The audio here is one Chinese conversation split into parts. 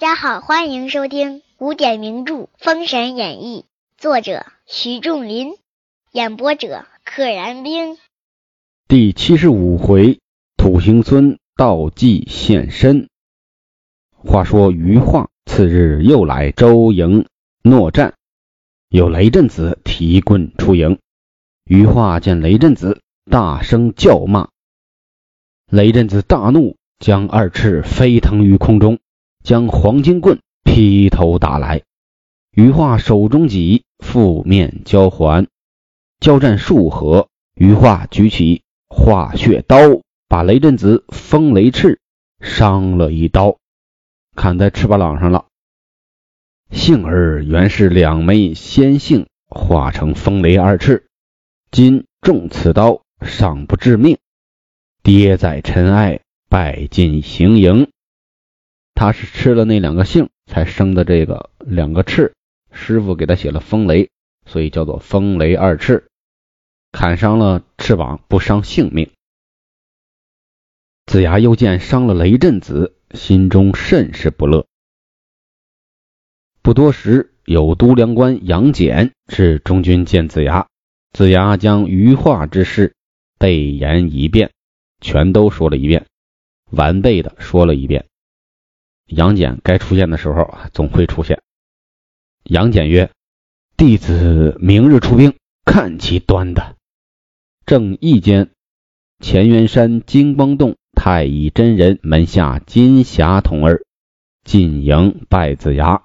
大家好，欢迎收听古典名著《封神演义》，作者徐仲林，演播者可燃冰。第七十五回，土行孙道济现身。话说余化次日又来周营诺战，有雷震子提棍出营。余化见雷震子，大声叫骂。雷震子大怒，将二翅飞腾于空中，将黄金棍劈头打来。余化手中戟负面交还，交战数合，余化举起化血刀，把雷震子风雷翅伤了一刀，砍在翅膀朗上了。幸而原是两枚仙杏化成风雷二翅，今中此刀尚不致命。跌在尘埃，败进行营。他是吃了那两个杏才生的这个两个翅，师傅给他写了风雷，所以叫做风雷二翅。砍伤了翅膀，不伤性命。子牙又见伤了雷震子，心中甚是不乐。不多时，有都梁官杨戬至中军见子牙，子牙将余化之事备言一遍。全都说了一遍，完备的说了一遍。杨戬该出现的时候总会出现。杨戬曰：“弟子明日出兵，看其端的。”正义间，乾元山金光洞太乙真人门下金霞童儿进营拜子牙。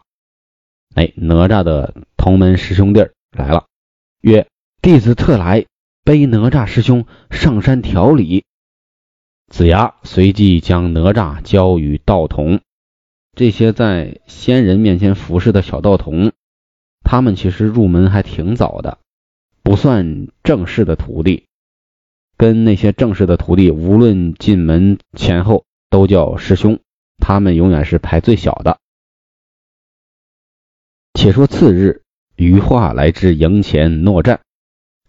哎，哪吒的同门师兄弟来了，曰：“弟子特来背哪吒师兄上山调理。”子牙随即将哪吒交与道童。这些在仙人面前服侍的小道童，他们其实入门还挺早的，不算正式的徒弟。跟那些正式的徒弟，无论进门前后都叫师兄，他们永远是排最小的。且说次日，余化来至营前诺战，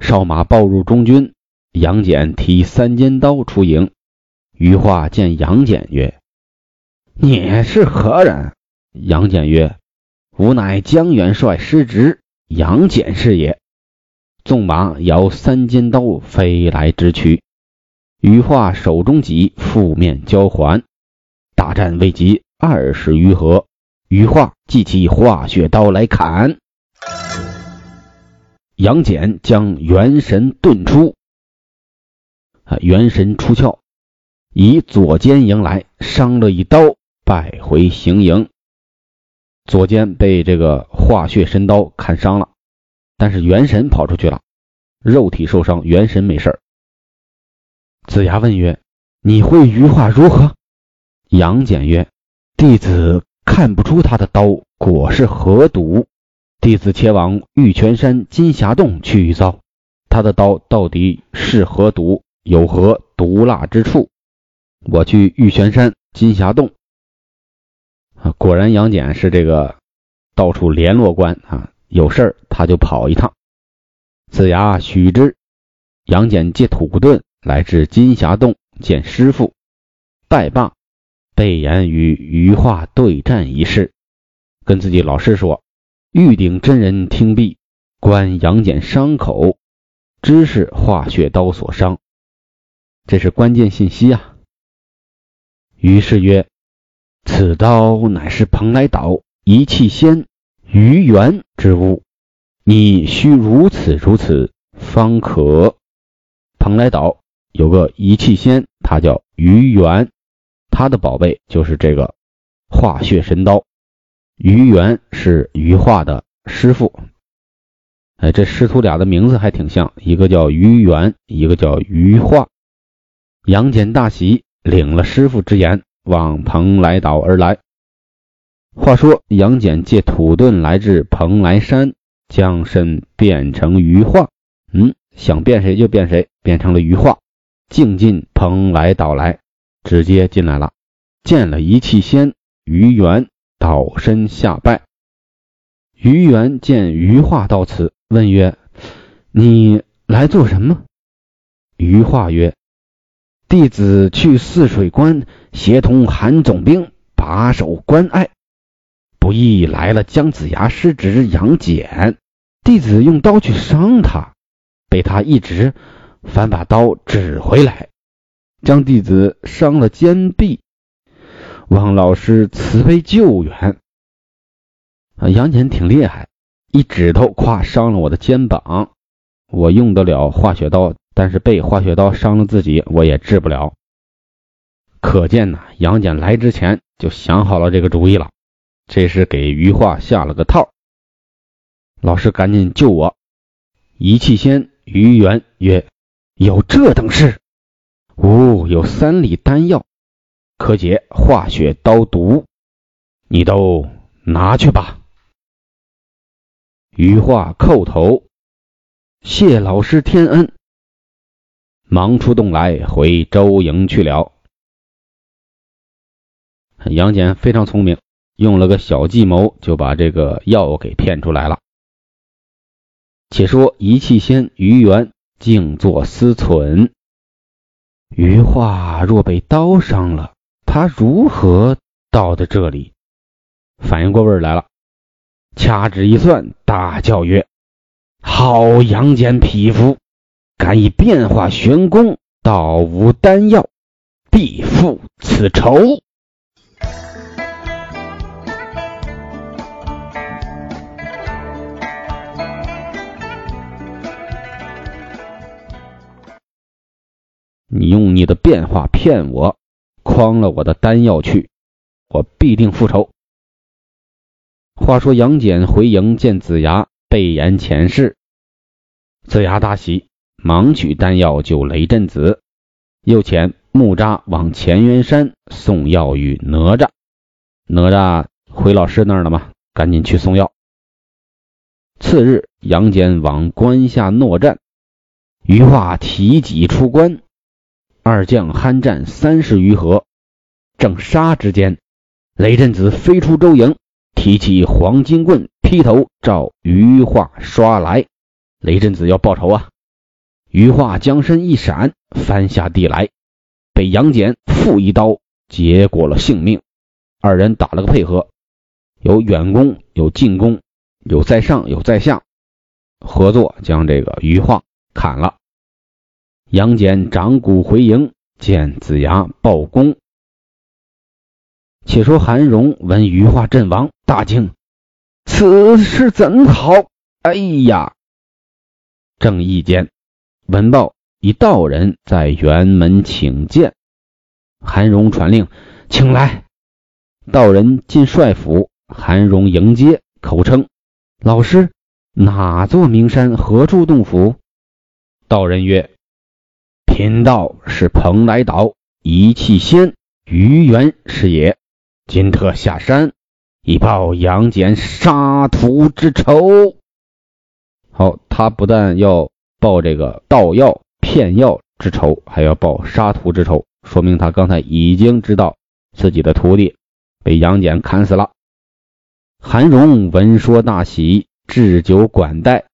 哨马报入中军，杨戬提三尖刀出营。余化见杨戬曰：“你是何人？”杨戬曰：“吾乃江元帅师侄杨戬是也。”纵马摇三尖刀飞来直取，羽化手中戟负面交还，大战未及二十余合，羽化即起化血刀来砍，杨戬将元神遁出，啊，元神出窍。以左肩迎来，伤了一刀，败回行营。左肩被这个化血神刀砍伤了，但是元神跑出去了，肉体受伤，元神没事子牙问曰：“你会余化如何？”杨戬曰：“弟子看不出他的刀果是何毒，弟子且往玉泉山金霞洞去一遭，他的刀到底是何毒，有何毒辣之处？”我去玉泉山金霞洞果然杨戬是这个到处联络官啊，有事儿他就跑一趟。子牙许之，杨戬借土遁来至金霞洞见师傅，拜罢，备言与余化对战一事，跟自己老师说：玉鼎真人听毕，观杨戬伤口，知是化血刀所伤，这是关键信息啊。于是曰：“此刀乃是蓬莱岛一气仙鱼元之物，你须如此如此方可。蓬莱岛有个一气仙，他叫鱼元，他的宝贝就是这个化血神刀。鱼元是鱼化的师傅，哎，这师徒俩的名字还挺像，一个叫鱼元，一个叫鱼化。杨戬大喜。”领了师傅之言，往蓬莱岛而来。话说杨戬借土遁来至蓬莱山，将身变成鱼化，嗯，想变谁就变谁，变成了鱼化，径进蓬莱岛来，直接进来了。见了一气仙鱼元，倒身下拜。鱼元见鱼化到此，问曰：“你来做什么？”鱼化曰。弟子去泗水关协同韩总兵把守关隘，不意来了姜子牙师侄杨戬，弟子用刀去伤他，被他一指，反把刀指回来，将弟子伤了肩臂。望老师慈悲救援。啊，杨戬挺厉害，一指头夸伤了我的肩膀。我用得了化血刀，但是被化血刀伤了自己，我也治不了。可见呐，杨戬来之前就想好了这个主意了。这是给余化下了个套。老师赶紧救我！一气仙于元曰：“有这等事？吾有三粒丹药，可解化血刀毒，你都拿去吧。”余化叩头，谢老师天恩，忙出洞来回周营去了。杨戬非常聪明。用了个小计谋，就把这个药给骗出来了。且说一气仙于元静坐思忖：余化若被刀伤了，他如何到的这里？反应过味来了，掐指一算，大叫曰：“好杨戬匹夫，敢以变化玄功盗吾丹药，必复此仇。”你用你的变化骗我，诓了我的丹药去，我必定复仇。话说杨戬回营见子牙，备言前世。子牙大喜，忙取丹药救雷震子，又遣木吒往乾元山送药与哪吒。哪吒回老师那儿了吗？赶紧去送药。次日，杨戬往关下搦战，余化提戟出关。二将酣战三十余合，正杀之间，雷震子飞出周营，提起黄金棍劈头照余化刷来。雷震子要报仇啊！余化将身一闪，翻下地来，被杨戬复一刀结果了性命。二人打了个配合，有远攻，有近攻，有在上，有在下，合作将这个余化砍了。杨戬掌鼓回营，见子牙报功。且说韩荣闻余化阵亡，大惊：“此事怎好？”哎呀！正义间，闻报一道人在辕门请见。韩荣传令，请来。道人进帅府，韩荣迎接，口称：“老师，哪座名山？何处洞府？”道人曰。贫道是蓬莱岛一气仙于元是也，今特下山以报杨戬杀徒之仇。好，他不但要报这个盗药骗药之仇，还要报杀徒之仇，说明他刚才已经知道自己的徒弟被杨戬砍死了。韩荣闻说大喜，置酒管待。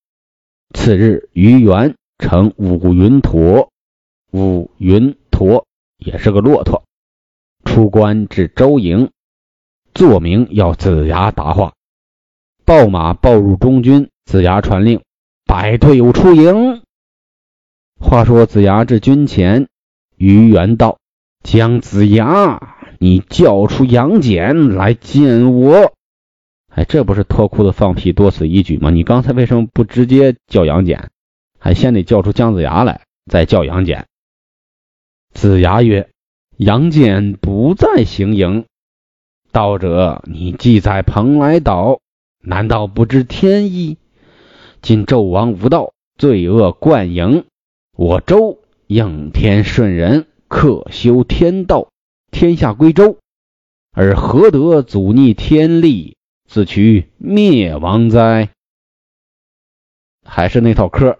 次日，于元乘五云驼。五云驼也是个骆驼，出关至周营，作名要子牙答话，报马报入中军。子牙传令，摆队伍出营。话说子牙至军前，于元道：“姜子牙，你叫出杨戬来见我。”哎，这不是脱裤子放屁，多此一举吗？你刚才为什么不直接叫杨戬，还先得叫出姜子牙来，再叫杨戬？子牙曰：“杨戬不在行营，道者，你既在蓬莱岛，难道不知天意？今纣王无道，罪恶贯盈，我周应天顺人，克修天道，天下归周，而何得阻逆天力，自取灭亡哉？还是那套嗑，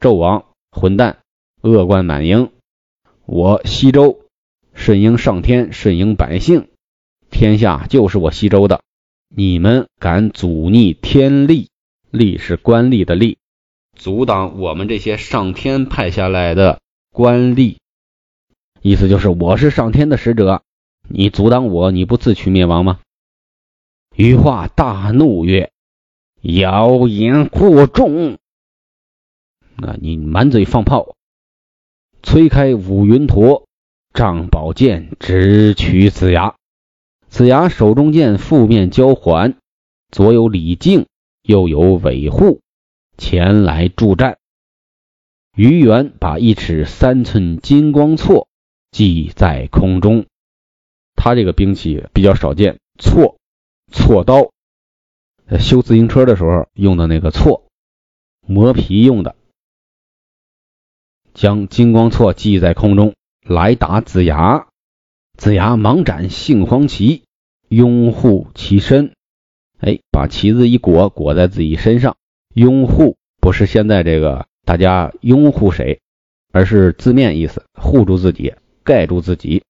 纣王混蛋，恶贯满盈。”我西周顺应上天，顺应百姓，天下就是我西周的。你们敢阻逆天力，力是官吏的吏，阻挡我们这些上天派下来的官吏，意思就是我是上天的使者，你阻挡我，你不自取灭亡吗？羽化大怒曰：“谣言惑众！那你满嘴放炮！”催开五云陀，仗宝剑直取子牙。子牙手中剑负面交还，左有李靖，右有韦护前来助战。于元把一尺三寸金光锉系在空中。他这个兵器比较少见，锉锉刀，修自行车的时候用的那个锉，磨皮用的。将金光锉系在空中，来打子牙。子牙忙展杏黄旗，拥护其身。哎，把旗子一裹，裹在自己身上。拥护不是现在这个大家拥护谁，而是字面意思，护住自己，盖住自己。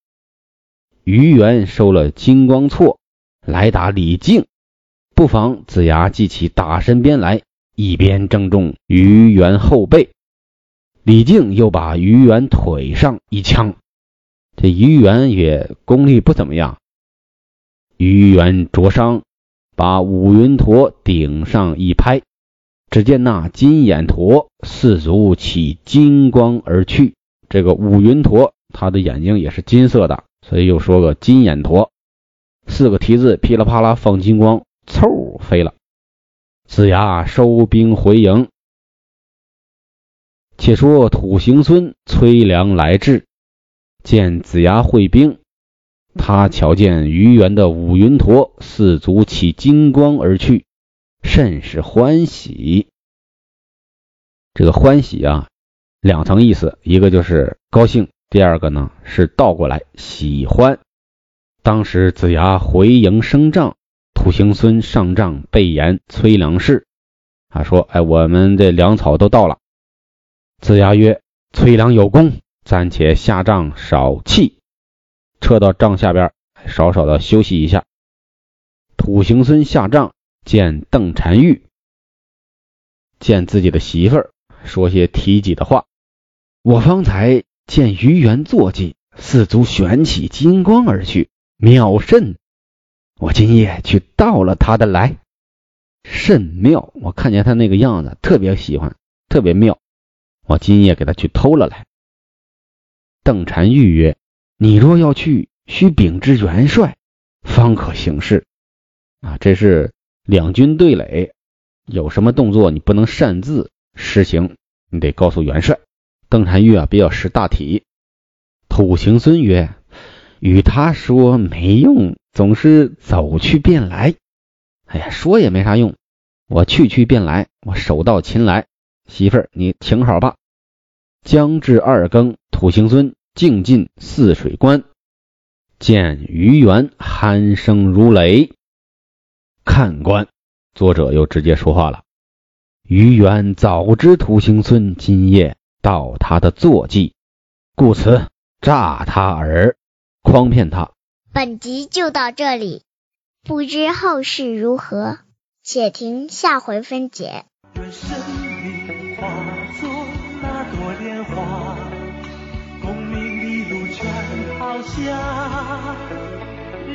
于元收了金光错，来打李靖。不妨子牙记起打身边来，一边正中于元后背。李靖又把于元腿上一枪，这于元也功力不怎么样。于元灼伤，把五云陀顶上一拍，只见那金眼驼四足起金光而去。这个五云驼，他的眼睛也是金色的，所以又说个金眼驼。四个蹄子噼里啪啦放金光，嗖飞了。子牙收兵回营。且说土行孙崔良来至，见子牙会兵，他瞧见于元的五云陀四足起金光而去，甚是欢喜。这个欢喜啊，两层意思，一个就是高兴，第二个呢是倒过来喜欢。当时子牙回营升帐，土行孙上帐备言崔良事，他说：“哎，我们这粮草都到了。”子牙曰：“催粮有功，暂且下帐少憩，撤到帐下边，少少的休息一下。”土行孙下帐见邓婵玉，见自己的媳妇儿，说些提己的话。我方才见于元坐骑四足旋起金光而去，妙甚！我今夜去盗了他的来，甚妙！我看见他那个样子，特别喜欢，特别妙。我今夜给他去偷了来。邓婵玉曰：“你若要去，须禀知元帅，方可行事。啊，这是两军对垒，有什么动作你不能擅自实行，你得告诉元帅。”邓婵玉啊，比较识大体。土行孙曰：“与他说没用，总是走去便来。哎呀，说也没啥用，我去去便来，我手到擒来。”媳妇儿，你请好吧。将至二更，土行孙径进泗水关，见于元鼾声如雷。看官，作者又直接说话了。于元早知土行孙今夜到他的坐骑，故此诈他耳，诓骗他。本集就到这里，不知后事如何，且听下回分解。下，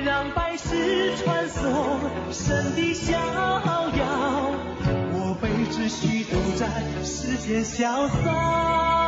让百世传颂神的逍遥，我辈只需独占世间潇洒。